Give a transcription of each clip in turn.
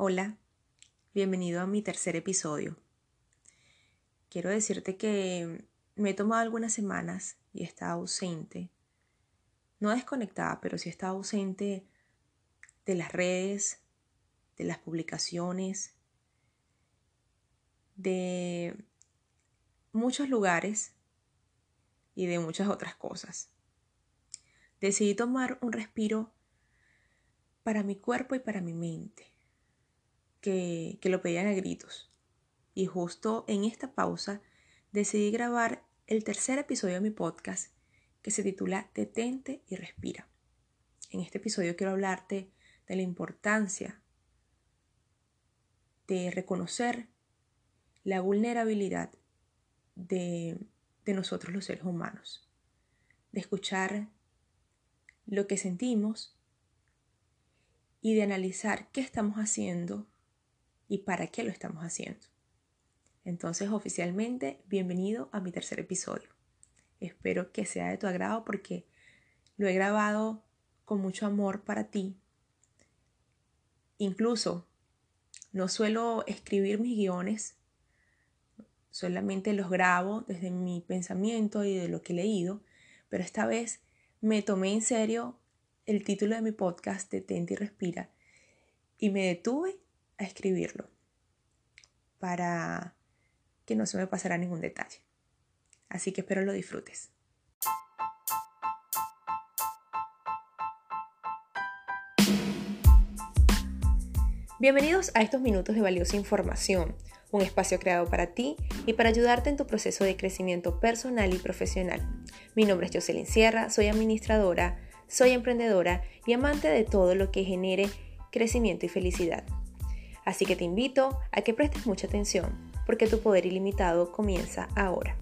Hola, bienvenido a mi tercer episodio. Quiero decirte que me he tomado algunas semanas y he estado ausente. No desconectada, pero sí he estado ausente de las redes, de las publicaciones, de muchos lugares y de muchas otras cosas. Decidí tomar un respiro para mi cuerpo y para mi mente que, lo pedían a gritos. Y justo en esta pausa decidí grabar el tercer episodio de mi podcast que se titula Detente y Respira. En este episodio quiero hablarte de la importancia de reconocer la vulnerabilidad de, de nosotros los seres humanos, de escuchar lo que sentimos y de analizar qué estamos haciendo y para qué lo estamos haciendo. Entonces, oficialmente, bienvenido a mi tercer episodio. Espero que sea de tu agrado porque lo he grabado con mucho amor para ti. Incluso no suelo escribir mis guiones, solamente los grabo desde mi pensamiento y de lo que he leído, pero esta vez me tomé en serio el título de mi podcast, Detente y Respira, y me detuve a escribirlo para que no se me pasara ningún detalle. Así que espero lo disfrutes. Bienvenidos a estos minutos de valiosa información, un espacio creado para ti y para ayudarte en tu proceso de crecimiento personal y profesional. Mi nombre es Jocelyn Sierra, soy administradora, soy emprendedora y amante de todo lo que genere crecimiento y felicidad. Así que te invito a que prestes mucha atención, porque tu poder ilimitado comienza ahora.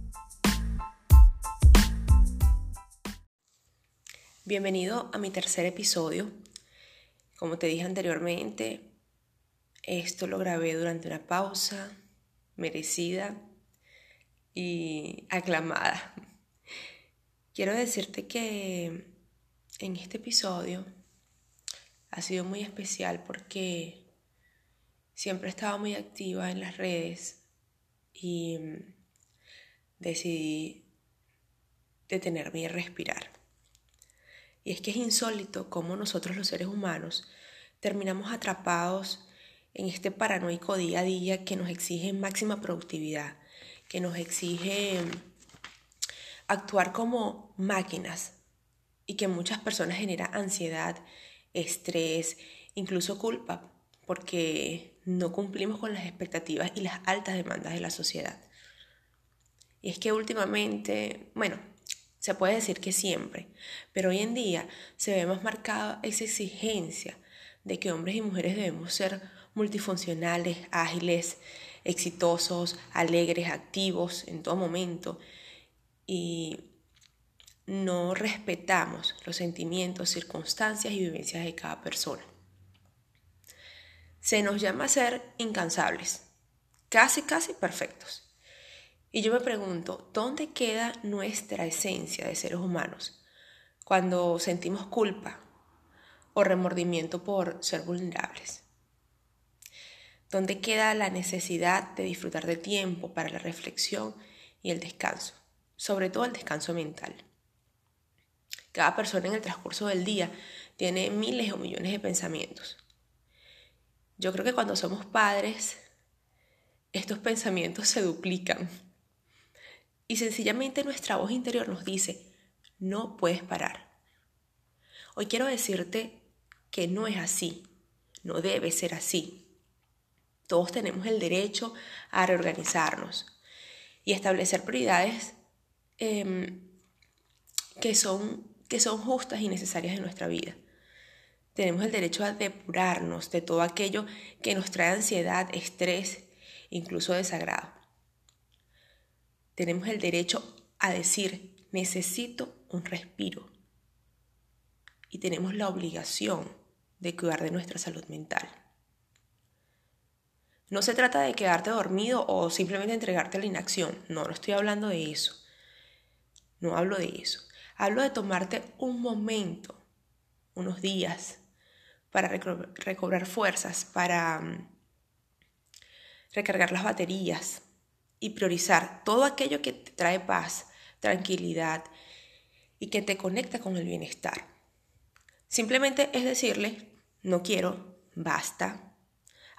Bienvenido a mi tercer episodio. Como te dije anteriormente, esto lo grabé durante una pausa merecida y aclamada. Quiero decirte que en este episodio ha sido muy especial porque siempre estaba muy activa en las redes y mm, decidí detenerme y respirar. Y es que es insólito cómo nosotros los seres humanos terminamos atrapados en este paranoico día a día que nos exige máxima productividad, que nos exige mm, actuar como máquinas y que muchas personas genera ansiedad, estrés, incluso culpa porque no cumplimos con las expectativas y las altas demandas de la sociedad. Y es que últimamente, bueno, se puede decir que siempre, pero hoy en día se ve más marcada esa exigencia de que hombres y mujeres debemos ser multifuncionales, ágiles, exitosos, alegres, activos en todo momento y no respetamos los sentimientos, circunstancias y vivencias de cada persona se nos llama a ser incansables, casi, casi perfectos. Y yo me pregunto, ¿dónde queda nuestra esencia de seres humanos cuando sentimos culpa o remordimiento por ser vulnerables? ¿Dónde queda la necesidad de disfrutar de tiempo para la reflexión y el descanso? Sobre todo el descanso mental. Cada persona en el transcurso del día tiene miles o millones de pensamientos. Yo creo que cuando somos padres, estos pensamientos se duplican. Y sencillamente nuestra voz interior nos dice, no puedes parar. Hoy quiero decirte que no es así, no debe ser así. Todos tenemos el derecho a reorganizarnos y establecer prioridades em, que, son, que son justas y necesarias en nuestra vida. Tenemos el derecho a depurarnos de todo aquello que nos trae ansiedad, estrés, incluso desagrado. Tenemos el derecho a decir, necesito un respiro. Y tenemos la obligación de cuidar de nuestra salud mental. No se trata de quedarte dormido o simplemente entregarte a la inacción. No, no estoy hablando de eso. No hablo de eso. Hablo de tomarte un momento, unos días, para recobrar fuerzas, para mm, recargar las baterías y priorizar todo aquello que te trae paz, tranquilidad y que te conecta con el bienestar. Simplemente es decirle, no quiero, basta,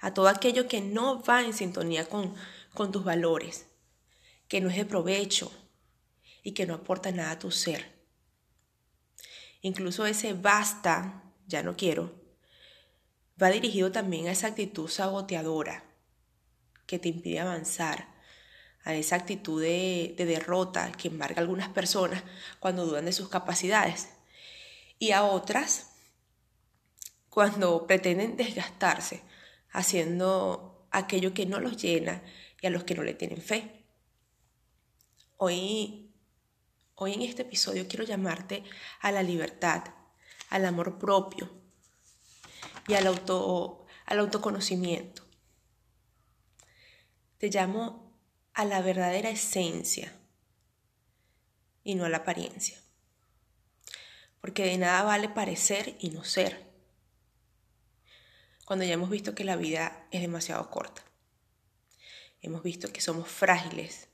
a todo aquello que no va en sintonía con, con tus valores, que no es de provecho y que no aporta nada a tu ser. Incluso ese basta, ya no quiero, va dirigido también a esa actitud saboteadora que te impide avanzar, a esa actitud de, de derrota que embarga a algunas personas cuando dudan de sus capacidades y a otras cuando pretenden desgastarse haciendo aquello que no los llena y a los que no le tienen fe. Hoy, hoy en este episodio quiero llamarte a la libertad, al amor propio y al, auto, al autoconocimiento. Te llamo a la verdadera esencia y no a la apariencia. Porque de nada vale parecer y no ser cuando ya hemos visto que la vida es demasiado corta. Hemos visto que somos frágiles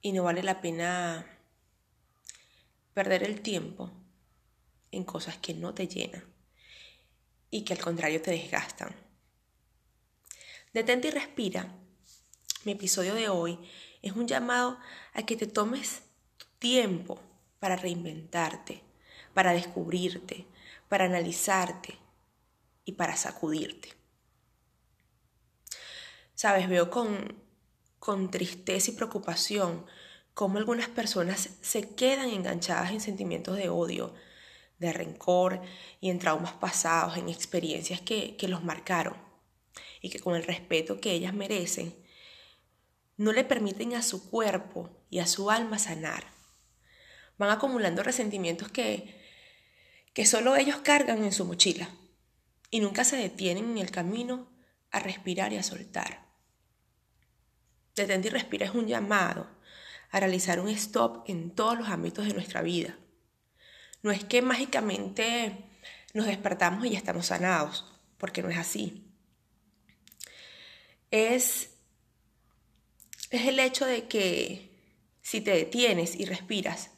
y no vale la pena perder el tiempo en cosas que no te llenan y que al contrario te desgastan. Detente y respira. Mi episodio de hoy es un llamado a que te tomes tiempo para reinventarte, para descubrirte, para analizarte, y para sacudirte. Sabes, veo con, con tristeza y preocupación cómo algunas personas se quedan enganchadas en sentimientos de odio, de rencor y en traumas pasados, en experiencias que, que los marcaron y que con el respeto que ellas merecen, no le permiten a su cuerpo y a su alma sanar. Van acumulando resentimientos que, que solo ellos cargan en su mochila y nunca se detienen en el camino a respirar y a soltar. Detente y respira es un llamado a realizar un stop en todos los ámbitos de nuestra vida. No es que mágicamente nos despertamos y ya estamos sanados, porque no es así. Es, es el hecho de que si te detienes y respiras,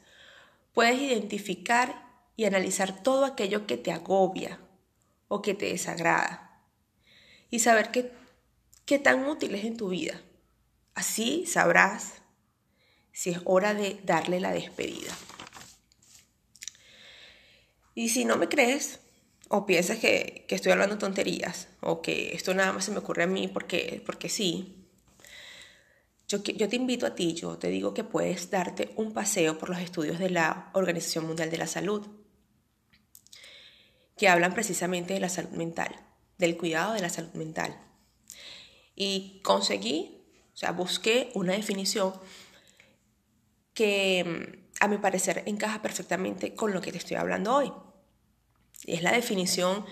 puedes identificar y analizar todo aquello que te agobia, o que te desagrada. Y saber qué, qué tan útil es en tu vida. Así sabrás si es hora de darle la despedida. Y si no me crees, o piensas que, que, estoy hablando tonterías, o que esto nada más se me ocurre a mí porque, porque sí, yo, yo te invito a ti, yo te digo que puedes darte un paseo por los estudios de la Organización Mundial de la Salud que hablan precisamente de la salud mental, del cuidado de la salud mental. Y conseguí, o sea, busqué una definición que a mi parecer encaja perfectamente con lo que te estoy hablando hoy. Es la definición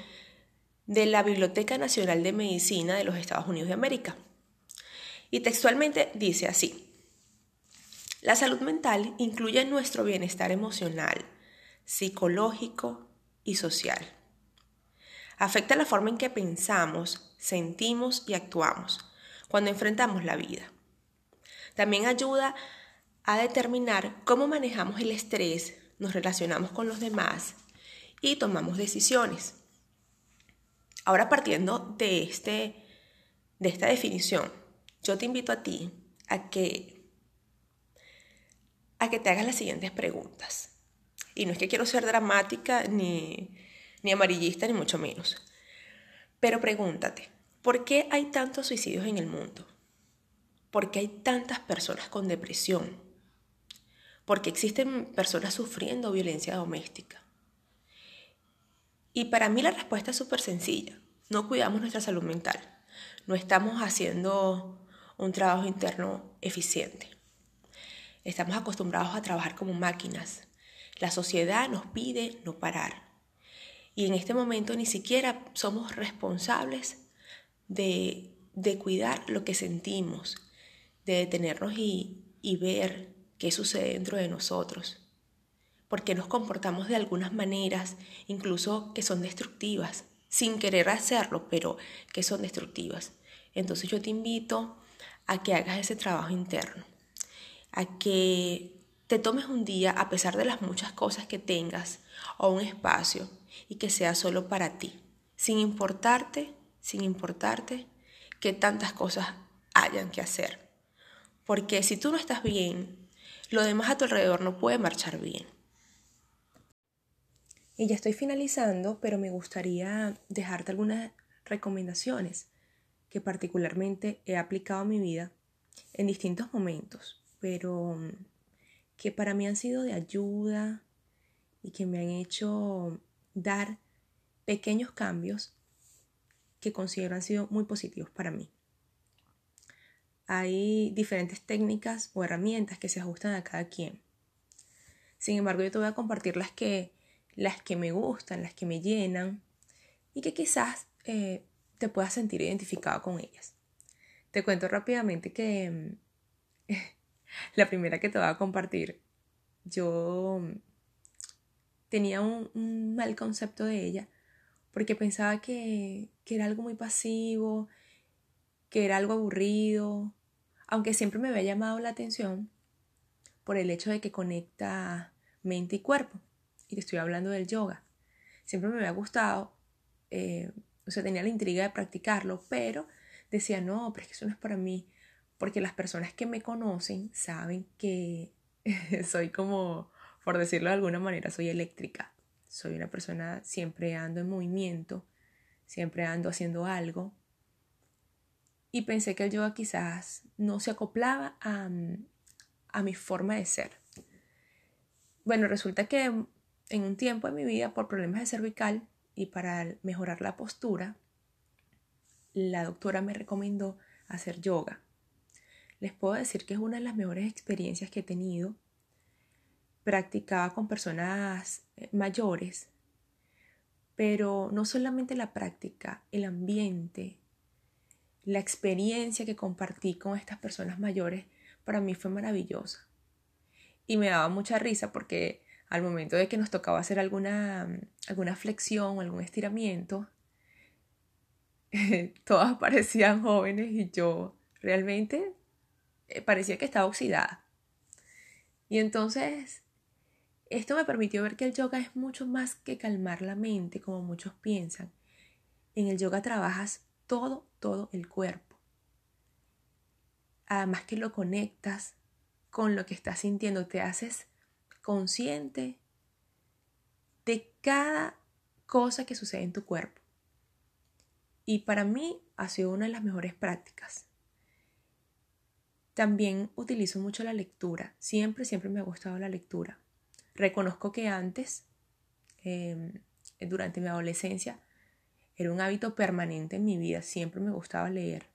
de la Biblioteca Nacional de Medicina de los Estados Unidos de América. Y textualmente dice así, la salud mental incluye nuestro bienestar emocional, psicológico y social afecta la forma en que pensamos, sentimos y actuamos cuando enfrentamos la vida. También ayuda a determinar cómo manejamos el estrés, nos relacionamos con los demás y tomamos decisiones. Ahora partiendo de, este, de esta definición, yo te invito a ti a que, a que te hagas las siguientes preguntas. Y no es que quiero ser dramática ni, ni amarillista, ni mucho menos. Pero pregúntate, ¿por qué hay tantos suicidios en el mundo? ¿Por qué hay tantas personas con depresión? ¿Por qué existen personas sufriendo violencia doméstica? Y para mí la respuesta es súper sencilla. No cuidamos nuestra salud mental. No estamos haciendo un trabajo interno eficiente. Estamos acostumbrados a trabajar como máquinas. La sociedad nos pide no parar. Y en este momento ni siquiera somos responsables de, cuidar lo que sentimos, de detenernos y, y ver qué sucede dentro de nosotros. por qué nos comportamos de algunas maneras, incluso que son destructivas, sin querer hacerlo, pero que son destructivas. Entonces yo te invito a que hagas ese trabajo interno, a que te tomes un día, a pesar de las muchas cosas que tengas, o un espacio, y que sea solo para ti, sin importarte, sin importarte que tantas cosas hayan que hacer. Porque si tú no estás bien, lo demás a tu alrededor no puede marchar bien. Y ya estoy finalizando, pero me gustaría dejarte algunas recomendaciones que particularmente he aplicado a mi vida en distintos momentos, pero mm, que para mí han sido de ayuda y que me han hecho dar pequeños cambios que considero han sido muy positivos para mí. Hay diferentes técnicas o herramientas que se ajustan a cada quien. Sin embargo, yo te voy a compartir las que, las que me gustan, las que me llenan y que quizás eh, te puedas sentir identificado con ellas. Te cuento rápidamente que la primera que te voy a compartir, yo tenía un, mal concepto de ella porque pensaba que, que era algo muy pasivo, que era algo aburrido, aunque siempre me había llamado la atención por el hecho de que conecta mente y cuerpo. Y te estoy hablando del yoga. Siempre me había gustado, eh, o sea, tenía la intriga de practicarlo, pero decía, no, pero es que eso no es para mí, porque las personas que me conocen saben que soy como, por decirlo de alguna manera, soy eléctrica. Soy una persona, siempre ando en movimiento, siempre ando haciendo algo, y pensé que el yoga quizás no se acoplaba a, a mi forma de ser. Bueno, resulta que en un tiempo de mi vida, por problemas de cervical y para mejorar la postura, la doctora me recomendó hacer yoga. Les puedo decir que es una de las mejores experiencias que he tenido. Practicaba con personas eh, mayores, pero no solamente la práctica, el ambiente, la experiencia que compartí con estas personas mayores para mí fue maravillosa. Y me daba mucha risa porque al momento de que nos tocaba hacer alguna, alguna flexión o algún estiramiento, todas parecían jóvenes y yo realmente eh, parecía que estaba oxidada. Y entonces, esto me permitió ver que el yoga es mucho más que calmar la mente, como muchos piensan. En el yoga trabajas todo, todo el cuerpo. Además que lo conectas con lo que estás sintiendo, te haces consciente de cada cosa que sucede en tu cuerpo. Y para mí ha sido una de las mejores prácticas. También utilizo mucho la lectura. Siempre, siempre me ha gustado la lectura. Reconozco que antes, em, durante mi adolescencia, era un hábito permanente en mi vida, siempre me gustaba leer.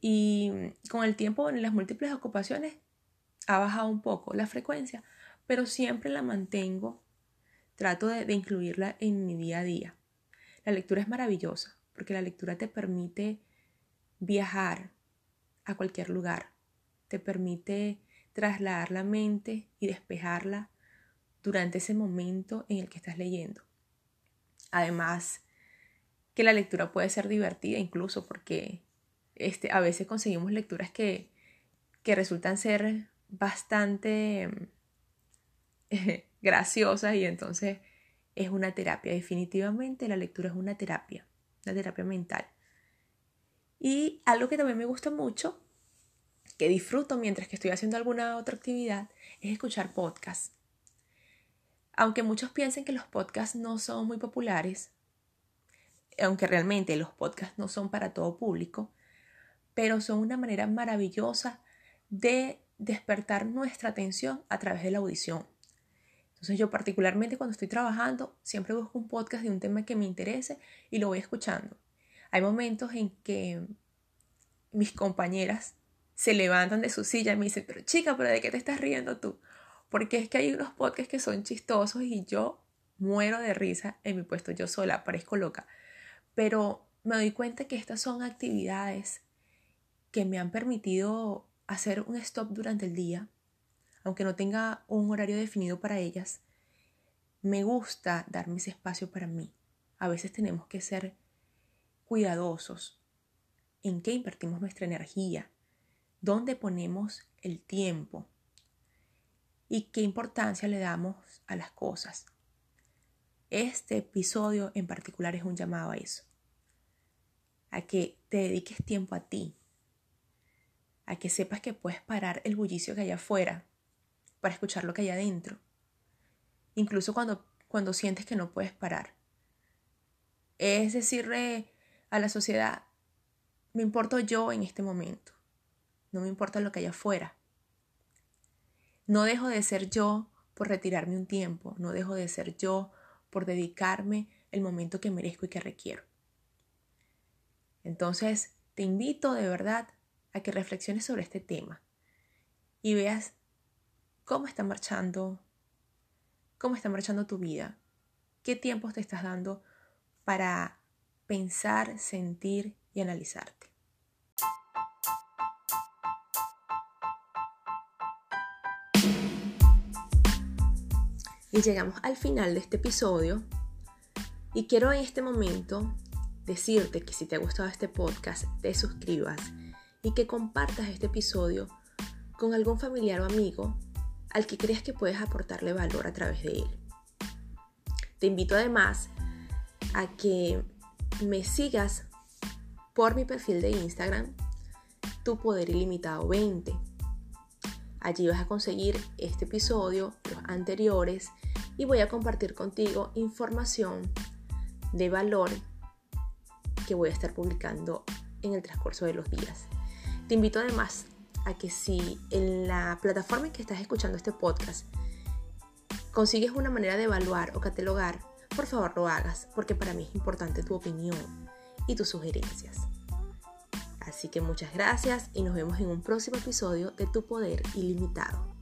Y con el tiempo, en las múltiples ocupaciones, ha bajado un poco la frecuencia, pero siempre la mantengo, trato de, de incluirla en mi día a día. La lectura es maravillosa, porque la lectura te permite viajar a cualquier lugar, te permite trasladar la mente y despejarla durante ese momento en el que estás leyendo. Además, que la lectura puede ser divertida incluso porque este, a veces conseguimos lecturas que, que resultan ser bastante graciosas y entonces es una terapia. Definitivamente la lectura es una terapia, una terapia mental. Y algo que también me gusta mucho, que disfruto mientras que estoy haciendo alguna otra actividad, es escuchar podcasts. Aunque muchos piensen que los podcasts no son muy populares, aunque realmente los podcasts no son para todo público, pero son una manera maravillosa de despertar nuestra atención a través de la audición. Entonces yo particularmente cuando estoy trabajando siempre busco un podcast de un tema que me interese y lo voy escuchando. Hay momentos en que mis compañeras se levantan de su silla y me dicen, pero chica, pero ¿de qué te estás riendo tú? Porque es que hay unos podcasts que son chistosos y yo muero de risa en mi puesto yo sola, parezco loca. Pero me doy cuenta que estas son actividades que me han permitido hacer un stop durante el día, aunque no tenga un horario definido para ellas, me gusta darme ese espacio para mí. A veces tenemos que ser cuidadosos en qué invertimos nuestra energía, dónde ponemos el tiempo y qué importancia le damos a las cosas. Este episodio en particular es un llamado a eso, a que te dediques tiempo a ti, a que sepas que puedes parar el bullicio que hay afuera para escuchar lo que hay adentro, incluso cuando, cuando sientes que no puedes parar. Es decirle a la sociedad, me importo yo en este momento, no me importa lo que hay afuera. No dejo de ser yo por retirarme un tiempo, no dejo de ser yo por dedicarme el momento que merezco y que requiero. Entonces, te invito de verdad a que reflexiones sobre este tema y veas cómo está marchando, cómo está marchando tu vida, qué tiempos te estás dando para pensar, sentir y analizarte. Y llegamos al final de este episodio y quiero en este momento decirte que si te ha gustado este podcast, te suscribas y que compartas este episodio con algún familiar o amigo al que creas que puedes aportarle valor a través de él. Te invito además a que me sigas por mi perfil de Instagram, Tu Poder Ilimitado 20. Allí vas a conseguir este episodio, los anteriores y voy a compartir contigo información de valor que voy a estar publicando en el transcurso de los días. Te invito además a que si en la plataforma en que estás escuchando este podcast consigues una manera de evaluar o catalogar, por favor lo hagas, porque para mí es importante tu opinión y tus sugerencias. Así que muchas gracias y nos vemos en un próximo episodio de Tu Poder Ilimitado.